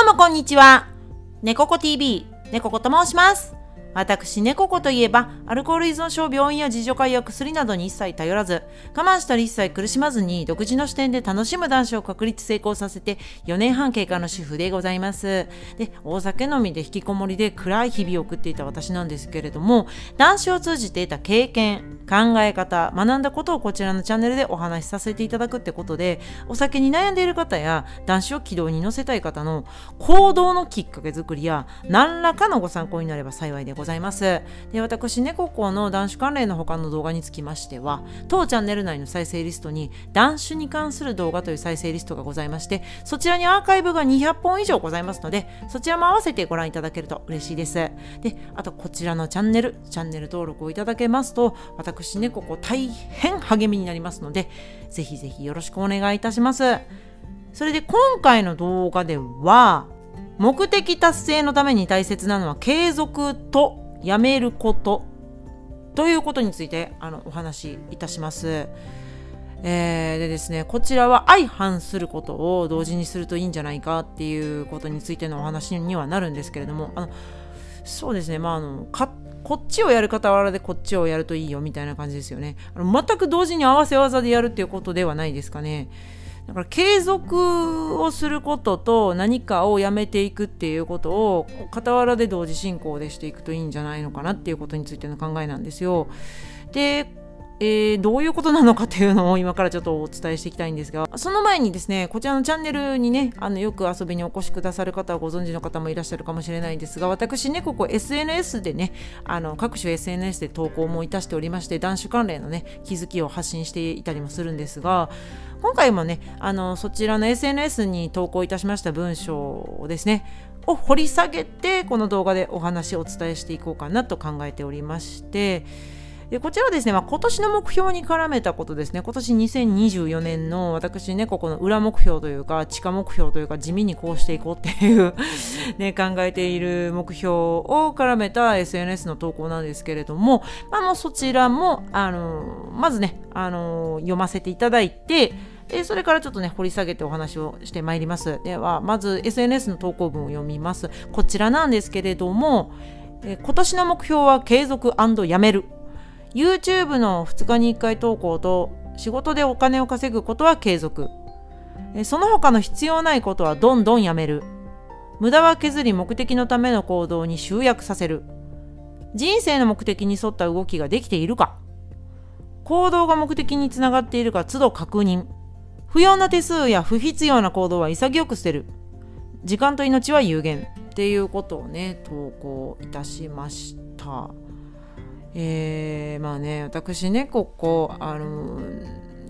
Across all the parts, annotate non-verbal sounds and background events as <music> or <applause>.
どうもこんにちは。猫子 TV、猫子と申します。私、猫子といえば、アルコール依存症、病院や自助会や薬などに一切頼らず、我慢したり一切苦しまずに、独自の視点で楽しむ男子を確立成功させて、4年半経過の主婦でございます。で、大酒飲みで引きこもりで暗い日々を送っていた私なんですけれども、男子を通じて得た経験、考え方、学んだことをこちらのチャンネルでお話しさせていただくってことで、お酒に悩んでいる方や、男子を軌道に乗せたい方の行動のきっかけ作りや、何らかのご参考になれば幸いでございます。ございますで、私、猫子の男子関連の他の動画につきましては、当チャンネル内の再生リストに、男子に関する動画という再生リストがございまして、そちらにアーカイブが200本以上ございますので、そちらも合わせてご覧いただけると嬉しいです。で、あとこちらのチャンネル、チャンネル登録をいただけますと、私、猫子大変励みになりますので、ぜひぜひよろしくお願いいたします。それで今回の動画では、目的達成のために大切なのは継続とやめることということについてあのお話しいたします。えー、でですね、こちらは相反することを同時にするといいんじゃないかっていうことについてのお話にはなるんですけれども、あのそうですね、まあ、あのかこっちをやる傍らでこっちをやるといいよみたいな感じですよね。あの全く同時に合わせ技でやるっていうことではないですかね。だから継続をすることと何かをやめていくっていうことを傍らで同時進行でしていくといいんじゃないのかなっていうことについての考えなんですよ。でえー、どういうことなのかというのを今からちょっとお伝えしていきたいんですがその前にですねこちらのチャンネルにねあのよく遊びにお越しくださる方はご存知の方もいらっしゃるかもしれないんですが私ねここ SNS でねあの各種 SNS で投稿もいたしておりまして男子関連のね気づきを発信していたりもするんですが今回もねあのそちらの SNS に投稿いたしました文章をですねを掘り下げてこの動画でお話をお伝えしていこうかなと考えておりましてでこちらはですね、まあ、今年の目標に絡めたことですね、今年2024年の私ね、ここの裏目標というか、地下目標というか、地味にこうしていこうっていう <laughs> ね、考えている目標を絡めた SNS の投稿なんですけれども、まあ、もうそちらも、あのまずね、あの読ませていただいて、でそれからちょっとね掘り下げてお話をしてまいります。ではまず SNS の投稿文を読みます。こちらなんですけれどもえ今年の目標は継続やめる。YouTube の2日に1回投稿と仕事でお金を稼ぐことは継続。その他の必要ないことはどんどんやめる。無駄は削り目的のための行動に集約させる。人生の目的に沿った動きができているか。行動が目的につながっているか都度確認。不要な手数や不必要な行動は潔く捨てる。時間と命は有限。っていうことをね投稿いたしました。えー、まあね私ねここあの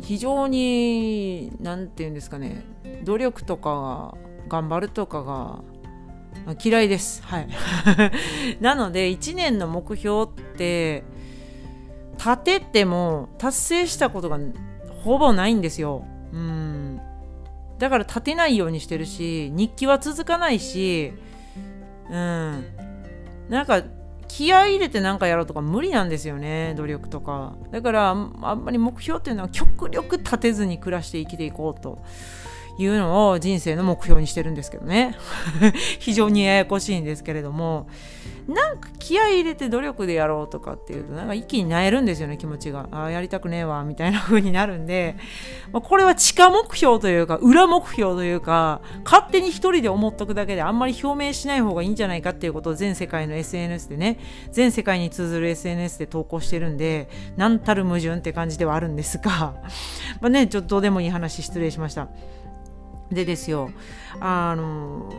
非常に何て言うんですかね努力とか頑張るとかが嫌いです。はい。<laughs> なので1年の目標って立てても達成したことがほぼないんですよ。うん。だから立てないようにしてるし日記は続かないしうん。なんか気合い入れて何かやろうとか無理なんですよね努力とか。だからあんまり目標っていうのは極力立てずに暮らして生きていこうというのを人生の目標にしてるんですけどね。<laughs> 非常にややこしいんですけれどもなんか気合い入れて努力でやろうとかっていうとなんか一気になえるんですよね気持ちが。ああやりたくねえわみたいな風になるんで、まあ、これは地下目標というか裏目標というか勝手に一人で思っとくだけであんまり表明しない方がいいんじゃないかっていうことを全世界の SNS でね全世界に通ずる SNS で投稿してるんで何たる矛盾って感じではあるんですが。<laughs> まあねちょっとどうでもいい話失礼しましたでですよあの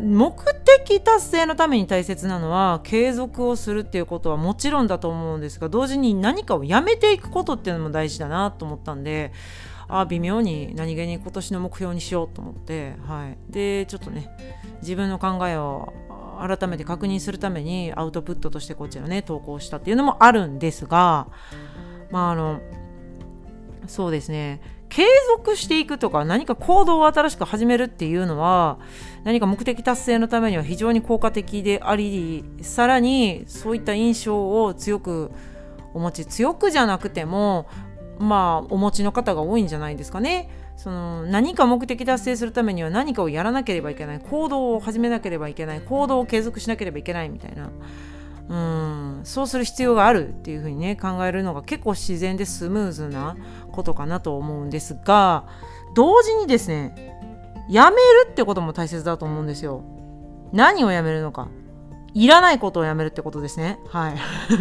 目的達成のために大切なのは継続をするっていうことはもちろんだと思うんですが同時に何かをやめていくことっていうのも大事だなと思ったんであ微妙に何気に今年の目標にしようと思って、はい、でちょっとね自分の考えを改めて確認するためにアウトプットとしてこちらね投稿したっていうのもあるんですがまああのそうですね。継続していくとか何か行動を新しく始めるっていうのは何か目的達成のためには非常に効果的でありさらにそういった印象を強くお持ち強くじゃなくてもまあお持ちの方が多いんじゃないですかね。その何か目的達成するためには何かをやらなければいけない行動を始めなければいけない行動を継続しなければいけないみたいなうん。そうする必要があるっていうふうにね考えるのが結構自然でスムーズなことかなと思うんですが同時にですねやめるってことも大切だと思うんですよ。何をやめるのか。いらないことをやめるってことですね。はい。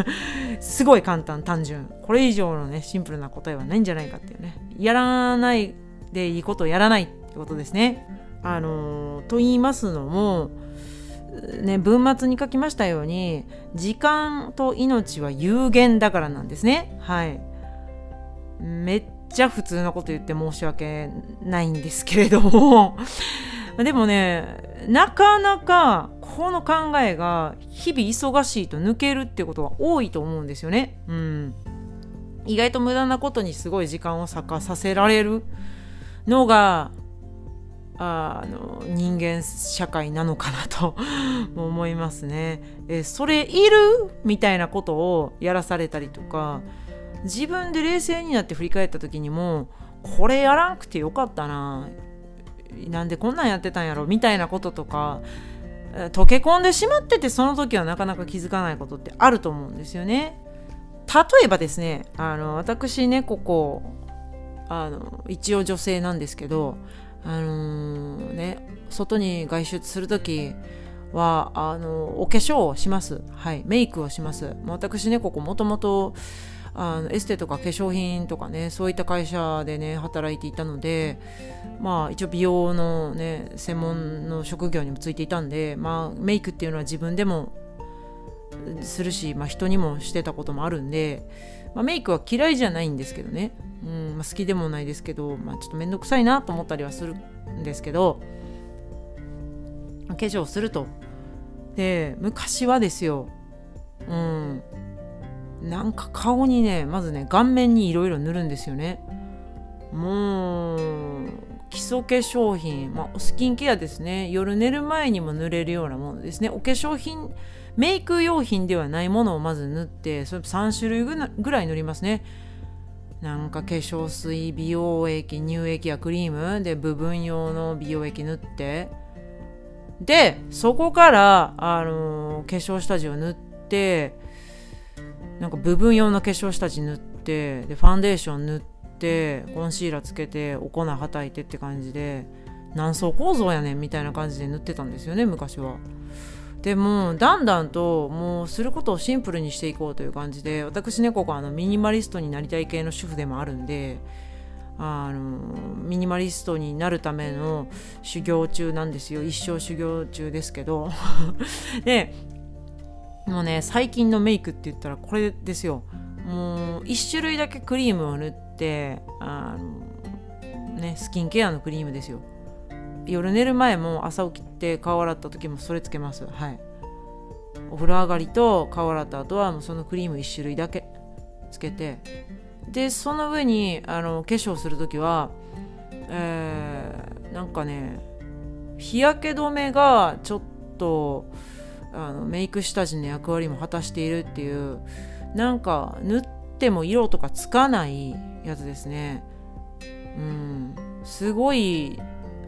<laughs> すごい簡単単純。これ以上のねシンプルな答えはないんじゃないかっていうね。やらないでいいことをやらないってことですね。あのー、と言いますのもね、文末に書きましたように時間と命は有限だからなんですね。はい。めっちゃ普通なこと言って申し訳ないんですけれども。<laughs> でもねなかなかこの考えが日々忙しいと抜けるってことが多いと思うんですよね。うん。意外と無駄なことにすごい時間を割かさせられるのがあの人間社会なのかなと <laughs> 思いますね。えそれいる？みたいなことをやらされたりとか自分で冷静になって振り返った時にもこれやらんくてよかったななんでこんなんやってたんやろ？みたいなこととか溶け込んでしまっててその時はなかなか気づかないことってあると思うんですよね。例えばですねあの私ねここあの一応女性なんですけどあのー、ね外に外出する時はあのお化粧をします。はい。メイクをします。私ねここもともとあのエステとか化粧品とかねそういった会社でね働いていたのでまあ一応美容のね専門の職業にもついていたんでまあメイクっていうのは自分でもするし、まあ、人にもしてたこともあるんで、まあ、メイクは嫌いじゃないんですけどね。うあ、好きでもないですけど、まあ、ちょっと面倒くさいなと思ったりはするんですけど化粧すると。で昔はですようんなんか顔にねまずね顔面にいろいろ塗るんですよね。もう基礎化粧品、まあ、スキンケアですね。夜寝る前にも塗れるようなものですね。お化粧品メイク用品ではないものをまず塗ってそれ3種類ぐらい塗りますね。なんか化粧水美容液乳液やクリームで部分用の美容液塗ってでそこからあのー、化粧下地を塗ってなんか部分用の化粧下地塗ってでファンデーション塗ってコンシーラーつけてお粉はたいてって感じで何層構造やねんみたいな感じで塗ってたんですよね昔は。でもだんだんともうすることをシンプルにしていこうという感じで私ねここあのミニマリストになりたい系の主婦でもあるんであのミニマリストになるための修行中なんですよ。一生修行中ですけど。<laughs> でもうね最近のメイクって言ったらこれですよ。もう1種類だけクリームを塗ってあのねスキンケアのクリームですよ。夜寝る前も朝起きて顔洗った時もそれつけます。はい。お風呂上がりと顔洗った後はもうそのクリーム1種類だけつけてでその上にあの化粧する時はえー、なんかね日焼け止めがちょっとあのメイク下地の役割も果たしているっていうなんか塗っても色とかつかないやつですね。うん。すごい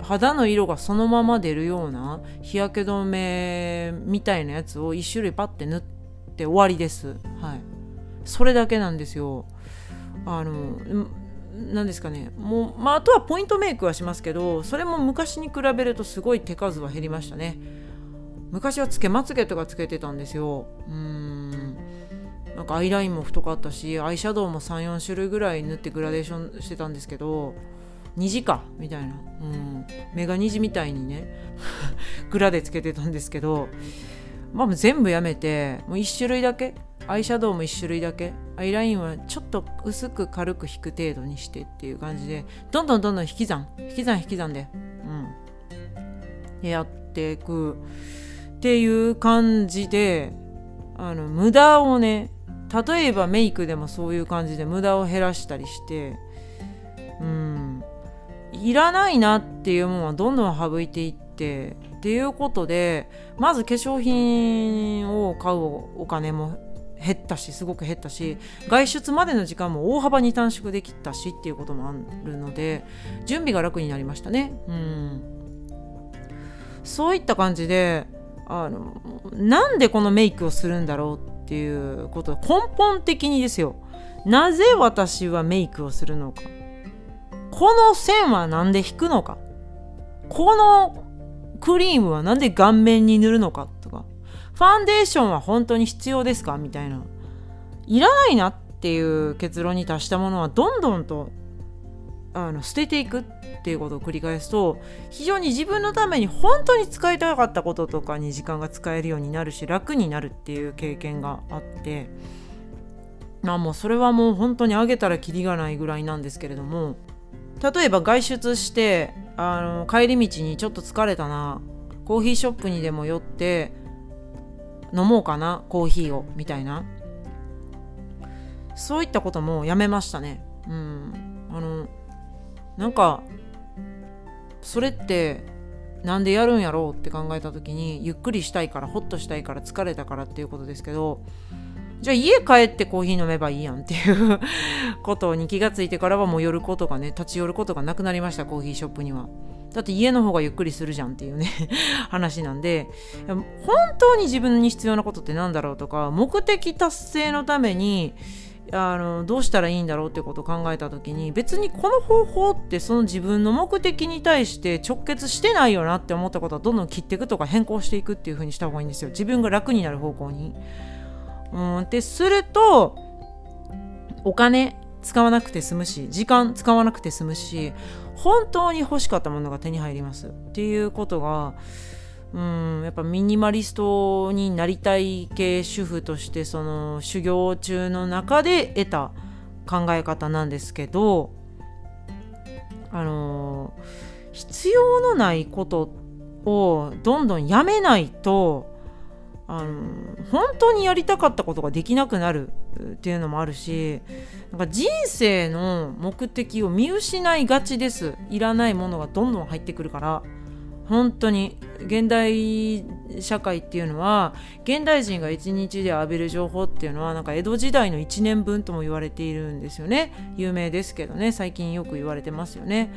肌の色がそのまま出るような日焼け止めみたいなやつを1種類パッて塗って終わりです。はい。それだけなんですよ。あの、何ですかね。もう、まあ、あとはポイントメイクはしますけど、それも昔に比べるとすごい手数は減りましたね。昔はつけまつげとかつけてたんですよ。うん。なんかアイラインも太かったし、アイシャドウも3、4種類ぐらい塗ってグラデーションしてたんですけど、虹かみたいな、うん、メガ虹みたいにね <laughs> グラでつけてたんですけど、まあ、全部やめてもう1種類だけアイシャドウも1種類だけアイラインはちょっと薄く軽く引く程度にしてっていう感じでどんどんどんどん引き算引き算引き算で、うん、やっていく。っていう感じであの無駄をね例えばメイクでもそういう感じで無駄を減らしたりしてうん。いらないなっていうものはどんどん省いていってっていうことでまず化粧品を買うお金も減ったしすごく減ったし外出までの時間も大幅に短縮できたしっていうこともあるので準備が楽になりましたね。うん。そういった感じであのなんでこのメイクをするんだろうっていうこと根本的にですよ。なぜ私はメイクをするのか。この線は何で引くのか？このクリームは何で顔面に塗るのかとか？ファンデーションは本当に必要ですか？みたいな。いらないなっていう結論に達したものはどんどんとあの捨てていくっていうことを繰り返すと非常に自分のために本当に使いたかったこととかに時間が使えるようになるし楽になるっていう経験があってまあもうそれはもう本当にあげたらきりがないぐらいなんですけれども例えば外出してあの帰り道にちょっと疲れたなコーヒーショップにでも寄って飲もうかなコーヒーをみたいな。そういったこともやめましたね。うん。あのなんかそれってなんでやるんやろうって考えた時にゆっくりしたいからホッとしたいから疲れたからっていうことですけどじゃあ家帰ってコーヒー飲めばいいやんっていう <laughs> ことに気がついてからはもう寄ることがね立ち寄ることがなくなりましたコーヒーショップには。だって家の方がゆっくりするじゃんっていうね <laughs> 話なんで本当に自分に必要なことって何だろうとか目的達成のためにあのどうしたらいいんだろうってことを考えた時に別にこの方法ってその自分の目的に対して直結してないよなって思ったことはどんどん切っていくとか変更していくっていう風にした方がいいんですよ自分が楽になる方向に。うんでするとお金使わなくて済むし時間使わなくて済むし本当に欲しかったものが手に入りますっていうことがうんやっぱミニマリストになりたい系主婦としてその修行中の中で得た考え方なんですけどあの必要のないことをどんどんやめないとあの本当にやりたかったことができなくなるっていうのもあるしなんか人生の目的を見失いがちです。いらないものがどんどん入ってくるから本当に現代社会っていうのは現代人が一日で浴びる情報っていうのはなんか江戸時代の1年分とも言われているんですよね。有名ですけどね。最近よく言われてますよね。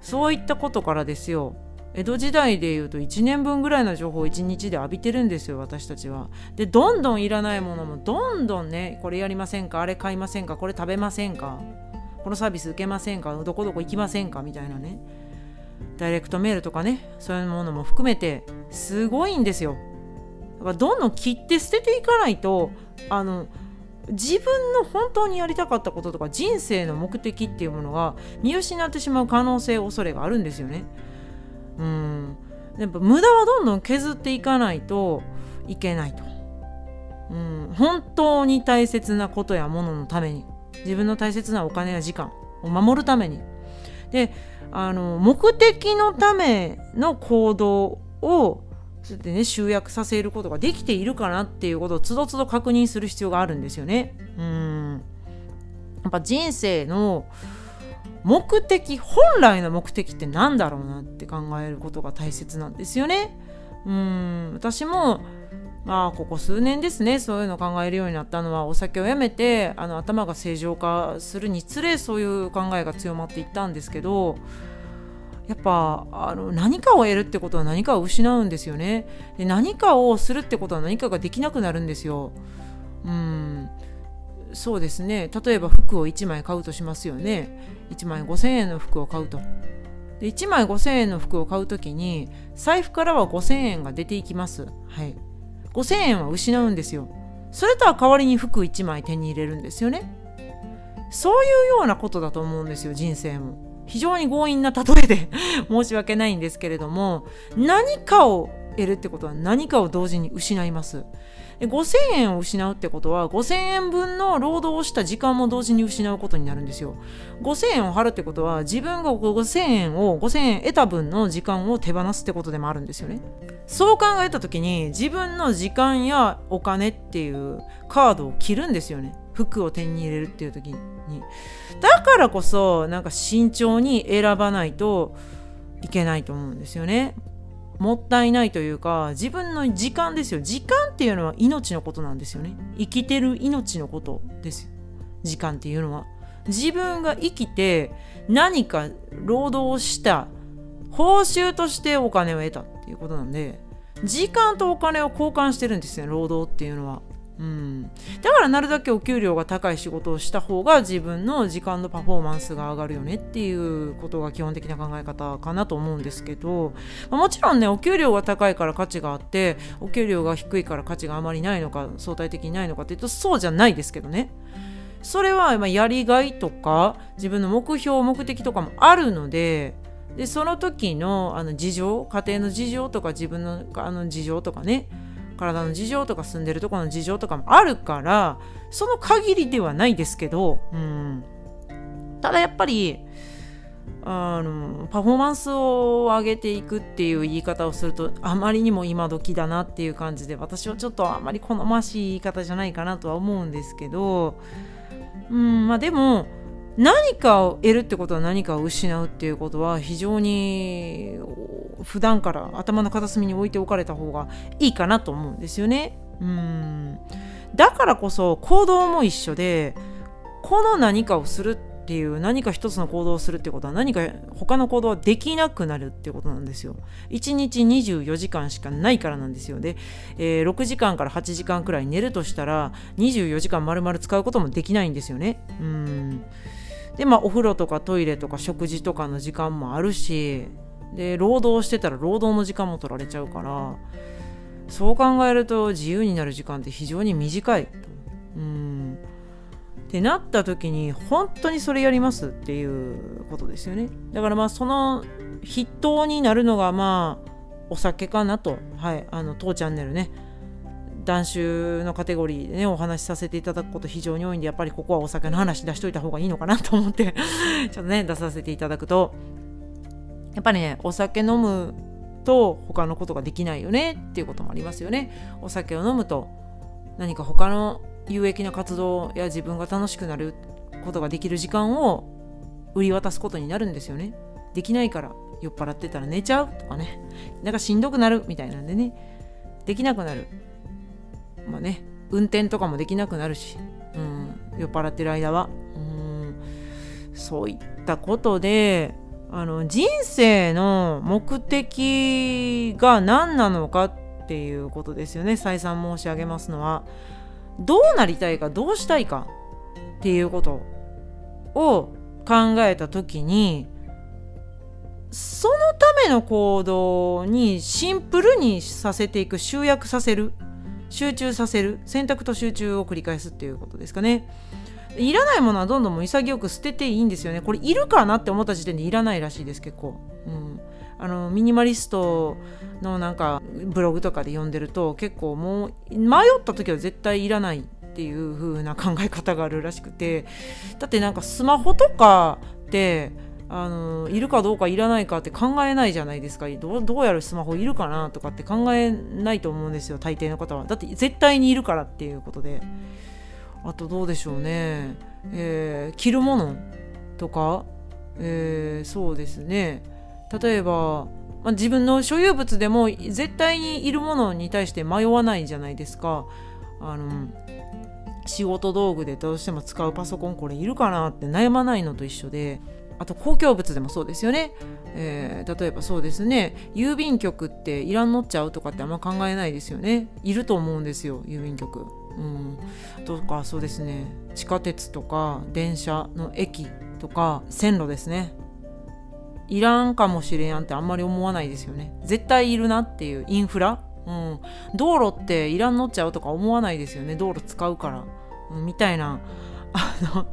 そういったことからですよ。江戸時代でいうと1年分ぐらいの情報を1日で浴びてるんですよ私たちは。でどんどんいらないものもどんどんねこれやりませんかあれ買いませんかこれ食べませんかこのサービス受けませんかどこどこ行きませんかみたいなねダイレクトメールとかねそういうものも含めてすごいんですよ。だからどんどん切って捨てていかないとあの自分の本当にやりたかったこととか人生の目的っていうものが見失ってしまう可能性恐れがあるんですよね。うん。やっぱ無駄はどんどん削っていかないといけないと、うん、本当に大切なことやもののために。自分の大切なお金や時間を守るために。であの目的のための行動をそうやってね集約させることができているかなっていうことをつどつど確認する必要があるんですよね。うん。やっぱ人生の目的本来の目的って何だろうなって考えることが大切なんですよね。うん。私もまあここ数年ですねそういうのを考えるようになったのはお酒をやめてあの頭が正常化するにつれそういう考えが強まっていったんですけどやっぱあの何かを得るってことは何かを失うんですよね。で何かをするってことは何かができなくなるんですよ。うん。そうですね。例えば服を1枚買うとしますよね。1枚5000円の服を買うと。で1枚5000円の服を買う時に財布からは5000円が出ていきます。はい。5000円は失うんですよ。それとは代わりに服1枚手に入れるんですよね。そういうようなことだと思うんですよ人生も。非常に強引な例えで。<laughs> 申し訳ないんですけれども何かを得るってことは何かを同時に失います。5000円を失うってことは5000円分の労働をした時間も同時に失うことになるんですよ。5000円を払うってことは自分が5000円を5000円得た分の時間を手放すってことでもあるんですよね。そう考えた時に自分の時間やお金っていうカードを切るんですよね。服を手に入れるっていう時に。だからこそなんか慎重に選ばないといけないと思うんですよね。もったいないというか自分の時間ですよ。時間っていうのは命のことなんですよね。生きてる命のことです時間っていうのは。自分が生きて何か労働をした報酬としてお金を得たっていうことなんで時間とお金を交換してるんですよ労働っていうのは。うん、だからなるだけお給料が高い仕事をした方が自分の時間のパフォーマンスが上がるよねっていうことが基本的な考え方かなと思うんですけど、ま、もちろんねお給料が高いから価値があってお給料が低いから価値があまりないのか相対的にないのかっていうとそうじゃないですけどね。それはまやりがいとか自分の目標目的とかもあるのででその時のあの事情家庭の事情とか自分のあの事情とかね体の事情とか住んでるところの事情とかもあるからその限りではないですけど、うん、ただやっぱりあのパフォーマンスを上げていくっていう言い方をするとあまりにも今時だなっていう感じで私はちょっとあまり好ましい言い方じゃないかなとは思うんですけど、うんまあ、でも何かを得るってことは何かを失うっていうことは非常に普段から頭の片隅に置いておかれた方がいいかなと思うんですよね。うんだからこそ行動も一緒でこの何かをするっていう何か一つの行動をするってことは何か他の行動はできなくなるってことなんですよ。1日24時間しかないからなんですよ。で、えー、6時間から8時間くらい寝るとしたら24時間丸々使うこともできないんですよね。うんでまあお風呂とかトイレとか食事とかの時間もあるしで労働してたら労働の時間も取られちゃうからそう考えると自由になる時間って非常に短いうん。ってなった時に本当にそれやりますっていうことですよね。だからまあその筆頭になるのがまあお酒かなと。はい。あの当チャンネルね。男子のカテゴリーでねお話しさせていただくこと非常に多いんでやっぱりここはお酒の話出しといた方がいいのかなと思って <laughs> ちょっとね出させていただくとやっぱりねお酒飲むと他のことができないよねっていうこともありますよね。お酒を飲むと何か他の有益な活動や自分が楽しくなることができる時間を売り渡すことになるんですよね。できないから酔っ払ってたら寝ちゃうとかね。なんかしんどくなるみたいなんでね。できなくなる。まあね運転とかもできなくなるし、うん、酔っ払ってる間は、うん、そういったことであの人生の目的が何なのかっていうことですよね。再三申し上げますのは。どうなりたいかどうしたいかっていうことを考えた時にそのための行動にシンプルにさせていく集約させる。集中させる選択と集中を繰り返すっていうことですかね。いらないものはどんどん潔く捨てていいんですよね。これいるかなって思った時点でいらないらしいです結構、うん、あのミニマリストのなんかブログとかで読んでると結構もう迷った時は絶対いらないっていう風な考え方があるらしくて。だってなんかスマホとかってあのいるかどうかいらないかって考えないじゃないですか。どうやるスマホいるかなとかって考えないと思うんですよ大抵の方は。だって絶対にいるからっていうことで。あとどうでしょうね、えー、着るものとか、えー、そうですね。例えば、まあ、自分の所有物でも絶対にいるものに対して迷わないじゃないですか。あの仕事道具でどうしても使うパソコンこれいるかなって悩まないのと一緒で。あと公共物でもそうですよね、えー、例えばそうですね。郵便局っていらんのっちゃうとかってあんま考えないですよね。いると思うんですよ郵便局。うん。とかそうですね。地下鉄とか電車の駅とか線路ですね。いらんかもしれんやんってあんまり思わないですよね。絶対いるなっていうインフラ。うん、道路っていらんのっちゃうとか思わないですよね。道路使うから、うん、みたいなあの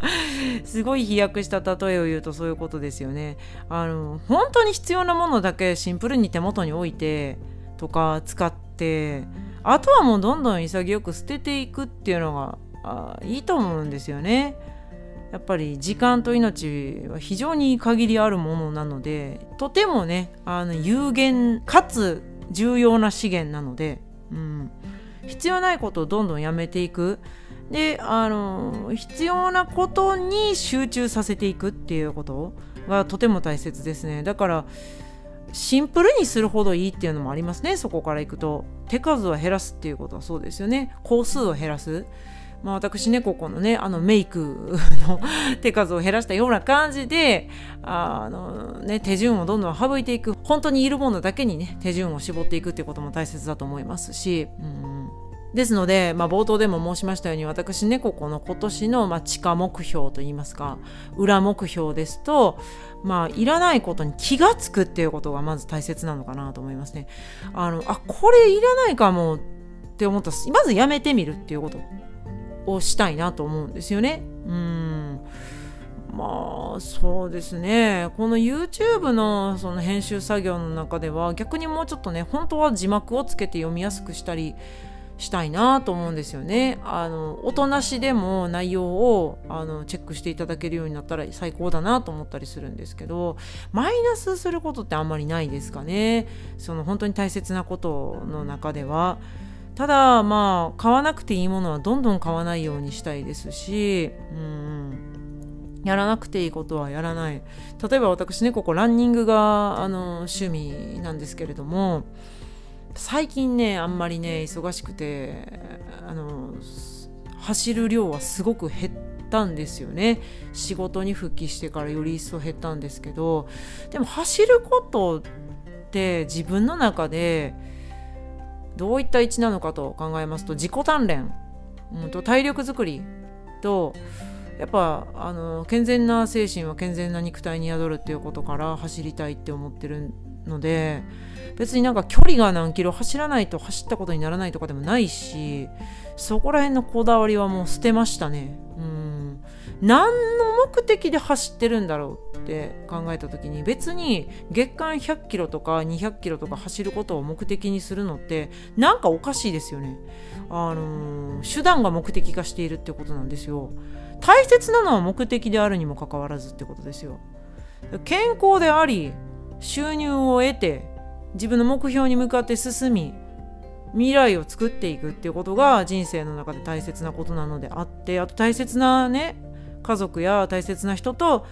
すごい飛躍した例えを言うとそういうことですよね。あの本当に必要なものだけシンプルに手元に置いてとか使ってあとはもうどんどん潔く捨てていくっていうのがあいいと思うんですよね。やっぱり時間と命は非常に限りあるものなのでとてもねあの有限かつ重要な資源なので、うん、必要ないことをどんどんやめていく。であの必要なことに集中させていくっていうことがとても大切ですね。だからシンプルにするほどいいっていうのもありますね。そこからいくと。手数を減らすっていうことはそうですよね。工数を減らす。まあ、私ねここのねあのメイクの <laughs> 手数を減らしたような感じであの、ね、手順をどんどん省いていく。本当にいるものだけにね手順を絞っていくっていうことも大切だと思いますし、うん、ですので、まあ、冒頭でも申しましたように私ねここの今年の、まあ、地下目標といいますか裏目標ですとまあいらないことに気が付くっていうことがまず大切なのかなと思いますね。あのあこれいらないかもって思ったらまずやめてみるっていうことをしたいなと思うんですよね。うんまあそうですねこの YouTube のその編集作業の中では逆にもうちょっとね本当は字幕をつけて読みやすくしたりしたいなと思うんですよね。あの音なしでも内容をあのチェックしていただけるようになったら最高だなと思ったりするんですけどマイナスすることってあんまりないですかね。その本当に大切なことの中では。ただまあ買わなくていいものはどんどん買わないようにしたいですしうんやらなくていいことはやらない例えば私ねここランニングがあの趣味なんですけれども最近ねあんまりね忙しくてあの走る量はすごく減ったんですよね。仕事に復帰してからより一層減ったんですけどでも走ることって自分の中でどういった位置なのかと考えますと自己鍛錬、うん、と体力づくりとやっぱあの健全な精神は健全な肉体に宿るっていうことから走りたいって思ってるので別になんか距離が何キロ走らないと走ったことにならないとかでもないしそこら辺のこだわりはもう捨てましたね。うん何の目的で走ってるんだろうって考えた時に別に月間100キロとか200キロとか走ることを目的にするのってなんかおかしいですよね。あのー、手段が目的化しているってことなんですよ。大切なのは目的であるにもかかわらずってことですよ。健康であり収入を得て自分の目標に向かって進み未来を作っていくっていうことが人生の中で大切なことなのであってあと大切なね家族や大切な人と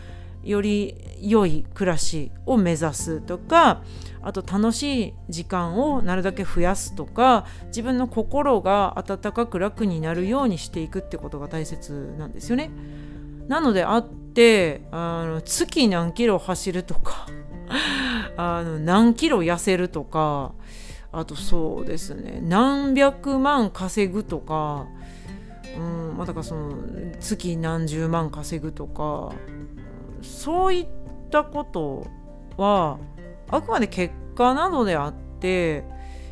より良い暮らしを目指すとかあと楽しい時間をなるだけ増やすとか自分の心が温かく楽になるようにしていくってことが大切なんですよね。なのであってあの月何キロ走るとかあの何キロ痩せるとかあとそうですね何百万稼ぐとか、うんまあ、だからその月何十万稼ぐとかそういったことはあくまで結果などであって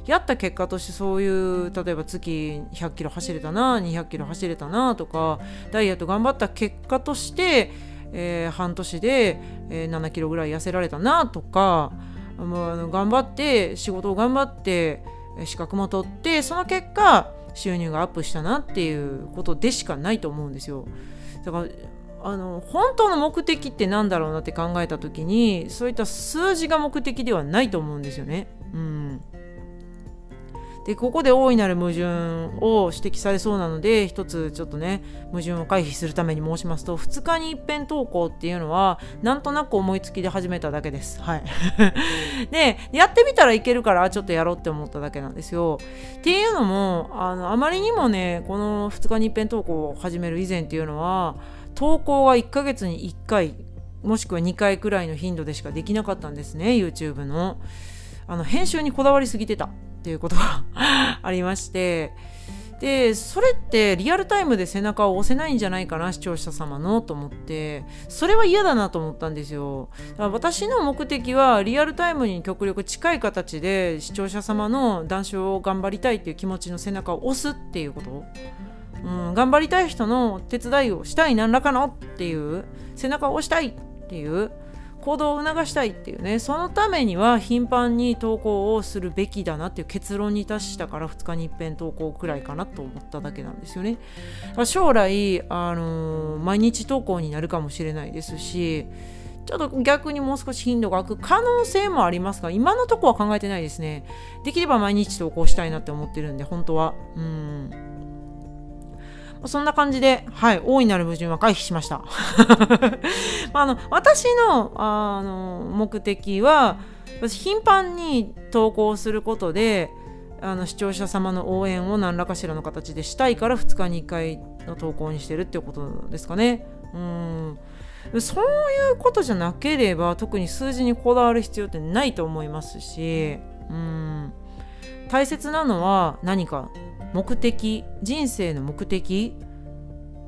やった結果としてそういう例えば月100キロ走れたな200キロ走れたなとかダイエット頑張った結果として、えー、半年で、えー、7キロぐらい痩せられたなとか、まあ、頑張って仕事を頑張って資格も取ってその結果収入がアップしたなっていうことでしかないと思うんですよ。だからあの本当の目的って何だろうなって考えた時にそういった数字が目的ではないと思うんですよね。うん、でここで大いなる矛盾を指摘されそうなので一つちょっとね矛盾を回避するために申しますと2日に一遍投稿っていうのはなんとなく思いつきで始めただけです。はい、<laughs> でやってみたらいけるからちょっとやろうって思っただけなんですよ。っていうのもあのあまりにもねこの2日に一遍投稿を始める以前っていうのは投稿は1ヶ月に1回もしくは2回くらいの頻度でしかできなかったんですね YouTube のあの編集にこだわりすぎてたっていうことが <laughs> ありまして。でそれってリアルタイムで背中を押せないんじゃないかな視聴者様のと思って。それは嫌だなと思ったんですよ。だから私の目的はリアルタイムに極力近い形で視聴者様の談笑を頑張りたいっていう気持ちの背中を押すっていうこと。うん、頑張りたい人の手伝いをしたい何らかのっていう背中を押したいっていう行動を促したいっていうねそのためには頻繁に投稿をするべきだなっていう結論に達したから2日に一遍投稿くらいかなと思っただけなんですよね。将来、あのー、毎日投稿になるかもしれないですしちょっと逆にもう少し頻度が空く可能性もありますが今のとこは考えてないですね。できれば毎日投稿したいなって思ってるんで本当は。うんそんな感じで、はい、大いなる矛盾は回避しました。<laughs> あの私のあの目的は、私頻繁に投稿することで、あの視聴者様の応援を何らかしらの形でしたいから2日に1回の投稿にしてるっていうことですかね。うんそういうことじゃなければ特に数字にこだわる必要ってないと思いますしうん大切なのは何か目的人生の目的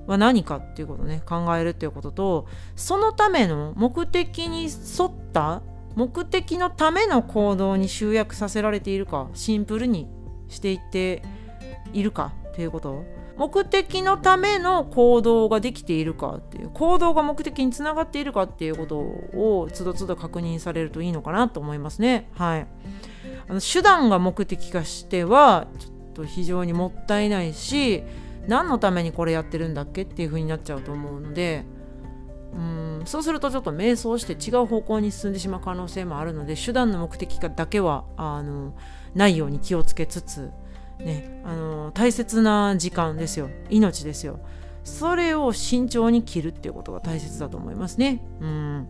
は何かっていうことね考えるっていうこととそのための目的に沿った目的のための行動に集約させられているかシンプルにしていっているかということ。目的のための行動ができているかっていう行動が目的につながっているかっていうことをつどつど確認されるといいのかなと思いますね。はい、あの手段が目的化してはちょっと非常にもったいないし何のためにこれやってるんだっけっていう風になっちゃうと思うのでうんそうするとちょっと迷走して違う方向に進んでしまう可能性もあるので手段の目的化だけはあのないように気をつけつつ、ね、あの大切な時間ですよ命ですよそれを慎重に切るっていうことが大切だと思いますね。うん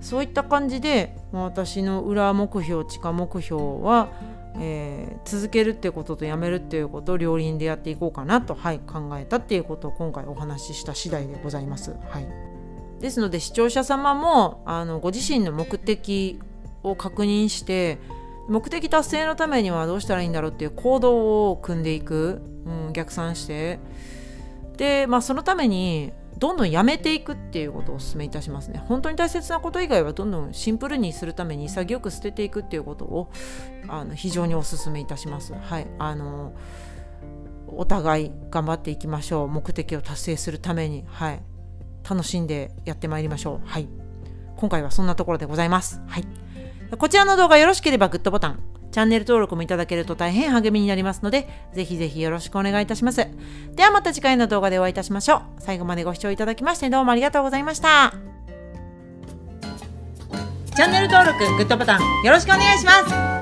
そういった感じで私の裏目標地下目標はえー、続けるっていうこととやめるっていうことを両輪でやっていこうかなと、はい、考えたっていうことを今回お話しした次第でございます。はい、ですので視聴者様もあのご自身の目的を確認して目的達成のためにはどうしたらいいんだろうっていう行動を組んでいく、うん、逆算してで、まあ、そのためにどんどんやめていくっていうことをお勧めいたしますね。本当に大切なこと以外はどんどんシンプルにするために潔く捨てていくっていうことをあの非常にお勧めいたします。はい、あのお互い頑張っていきましょう。目的を達成するために、はい、楽しんでやってまいりましょう。はい、今回はそんなところでございます。はい、こちらの動画よろしければグッドボタンチャンネル登録もいただけると大変励みになりますので、ぜひぜひよろしくお願いいたします。ではまた次回の動画でお会いいたしましょう。最後までご視聴いただきましてどうもありがとうございました。チャンネル登録、グッドボタンよろしくお願いします。